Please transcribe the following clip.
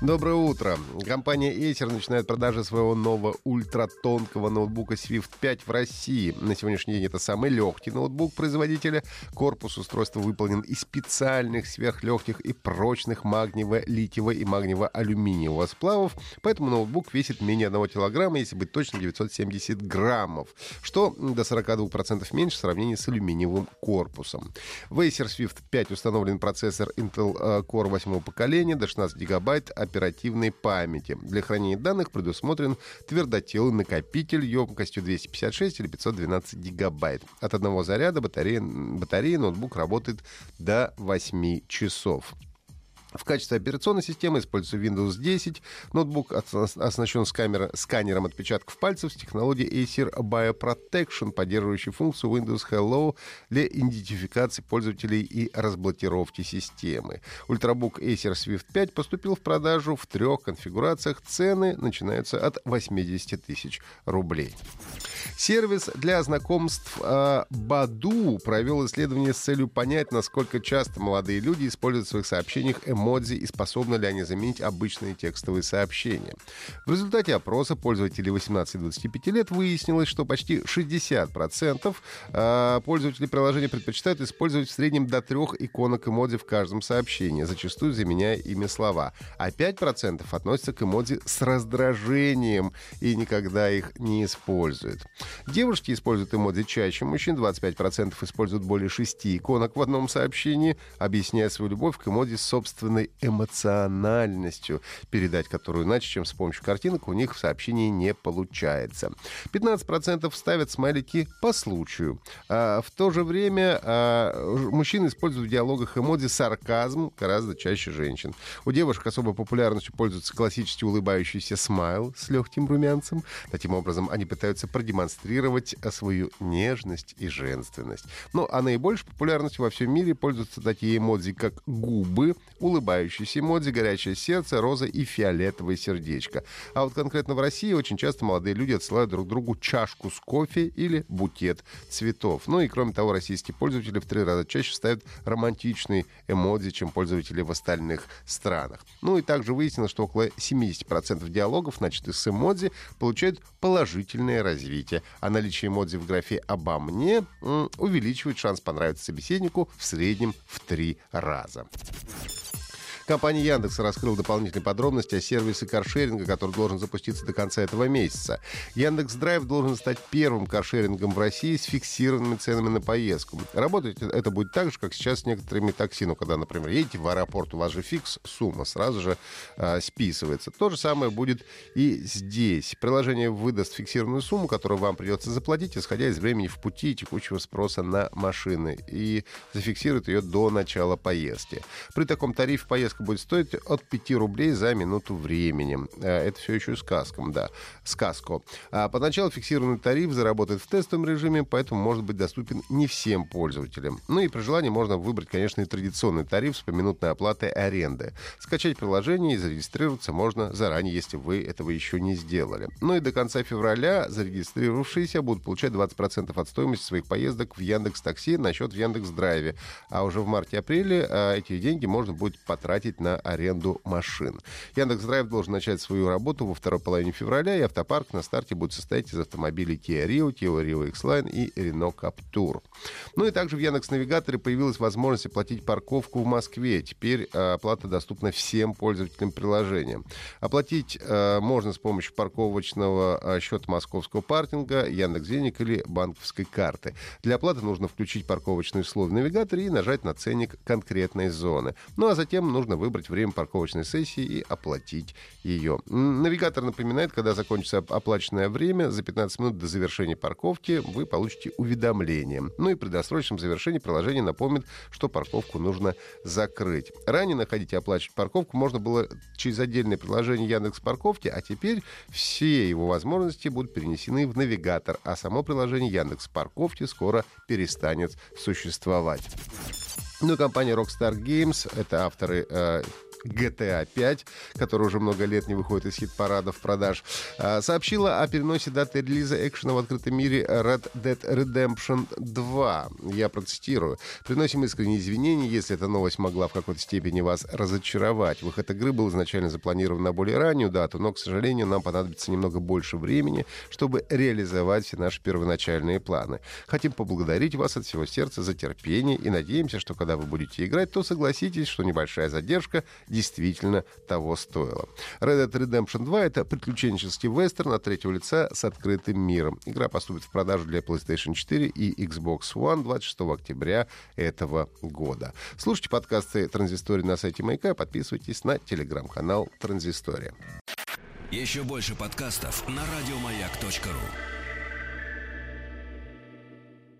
Доброе утро. Компания Acer начинает продажи своего нового ультратонкого ноутбука Swift 5 в России. На сегодняшний день это самый легкий ноутбук производителя. Корпус устройства выполнен из специальных сверхлегких и прочных магниево-литиево и магниево-алюминиевого сплавов, поэтому ноутбук весит менее 1 килограмма, если быть точно 970 граммов, что до 42% меньше в сравнении с алюминиевым корпусом. В Acer Swift 5 установлен процессор Intel э, Core 8 поколения до 16 гигабайт оперативной памяти. Для хранения данных предусмотрен твердотелый накопитель емкостью 256 или 512 гигабайт. От одного заряда батареи, батареи ноутбук работает до 8 часов. В качестве операционной системы используется Windows 10. Ноутбук оснащен с камера, сканером отпечатков пальцев с технологией Acer BioProtection, поддерживающей функцию Windows Hello для идентификации пользователей и разблокировки системы. Ультрабук Acer Swift 5 поступил в продажу в трех конфигурациях. Цены начинаются от 80 тысяч рублей. Сервис для знакомств э, Badoo провел исследование с целью понять, насколько часто молодые люди используют в своих сообщениях эмодзи и способны ли они заменить обычные текстовые сообщения. В результате опроса пользователей 18-25 лет выяснилось, что почти 60% э, пользователей приложения предпочитают использовать в среднем до трех иконок эмодзи в каждом сообщении, зачастую заменяя ими слова. А 5% относятся к эмодзи с раздражением и никогда их не используют. Девушки используют эмодзи чаще мужчин, 25% используют более 6 иконок в одном сообщении, объясняя свою любовь к эмодзи собственной эмоциональностью, передать которую иначе, чем с помощью картинок, у них в сообщении не получается. 15% ставят смайлики по случаю. А в то же время а, мужчины используют в диалогах эмодзи сарказм гораздо чаще женщин. У девушек особой популярностью пользуется классический улыбающийся смайл с легким румянцем. Таким образом, они пытаются продемонстрировать свою нежность и женственность. Ну, а наибольшей популярностью во всем мире пользуются такие эмодзи, как губы, улыбающийся эмодзи, горячее сердце, роза и фиолетовое сердечко. А вот конкретно в России очень часто молодые люди отсылают друг другу чашку с кофе или букет цветов. Ну и кроме того, российские пользователи в три раза чаще ставят романтичные эмодзи, чем пользователи в остальных странах. Ну и также выяснилось, что около 70% диалогов, начатых с эмодзи, получают положительное развитие, а наличие эмодзи в графе «обо мне» увеличивает шанс понравиться собеседнику в среднем в три раза. Компания Яндекс раскрыла дополнительные подробности о сервисе каршеринга, который должен запуститься до конца этого месяца. Яндекс Драйв должен стать первым каршерингом в России с фиксированными ценами на поездку. Работать это будет так же, как сейчас с некоторыми такси. Ну, когда, например, едете в аэропорт, у вас же фикс, сумма сразу же э, списывается. То же самое будет и здесь. Приложение выдаст фиксированную сумму, которую вам придется заплатить, исходя из времени в пути и текущего спроса на машины, и зафиксирует ее до начала поездки. При таком тарифе поездка сказка будет стоить от 5 рублей за минуту времени. Э, это все еще сказкам, да. Сказку. А поначалу фиксированный тариф заработает в тестовом режиме, поэтому может быть доступен не всем пользователям. Ну и при желании можно выбрать, конечно, и традиционный тариф с поминутной оплатой аренды. Скачать приложение и зарегистрироваться можно заранее, если вы этого еще не сделали. Ну и до конца февраля зарегистрировавшиеся будут получать 20% от стоимости своих поездок в Яндекс Такси на счет в Яндекс Драйве. А уже в марте-апреле э, эти деньги можно будет потратить платить на аренду машин. Яндекс Драйв должен начать свою работу во второй половине февраля, и автопарк на старте будет состоять из автомобилей Kia Rio, Kia Rio X-Line и Renault Captur. Ну и также в Яндекс Навигаторе появилась возможность оплатить парковку в Москве. Теперь э, оплата доступна всем пользователям приложения. Оплатить э, можно с помощью парковочного э, счета московского паркинга, Яндекс Денег или банковской карты. Для оплаты нужно включить парковочные условия в навигаторе и нажать на ценник конкретной зоны. Ну а затем нужно выбрать время парковочной сессии и оплатить ее. Навигатор напоминает, когда закончится оплаченное время, за 15 минут до завершения парковки вы получите уведомление. Ну и при досрочном завершении приложение напомнит, что парковку нужно закрыть. Ранее находить и оплачивать парковку можно было через отдельное приложение Яндекс Парковки, а теперь все его возможности будут перенесены в навигатор, а само приложение Яндекс Парковки скоро перестанет существовать. Ну и компания Rockstar Games, это авторы э, GTA 5, который уже много лет не выходит из хит-парадов продаж, а, сообщила о переносе даты релиза экшена в открытом мире Red Dead Redemption 2. Я процитирую. «Приносим искренние извинения, если эта новость могла в какой-то степени вас разочаровать. Выход игры был изначально запланирован на более раннюю дату, но, к сожалению, нам понадобится немного больше времени, чтобы реализовать все наши первоначальные планы. Хотим поблагодарить вас от всего сердца за терпение и надеемся, что когда вы будете играть, то согласитесь, что небольшая задержка действительно того стоило. Red Dead Redemption 2 — это приключенческий вестерн от третьего лица с открытым миром. Игра поступит в продажу для PlayStation 4 и Xbox One 26 октября этого года. Слушайте подкасты «Транзистория» на сайте Маяка, подписывайтесь на телеграм-канал «Транзистория». Еще больше подкастов на радиомаяк.ру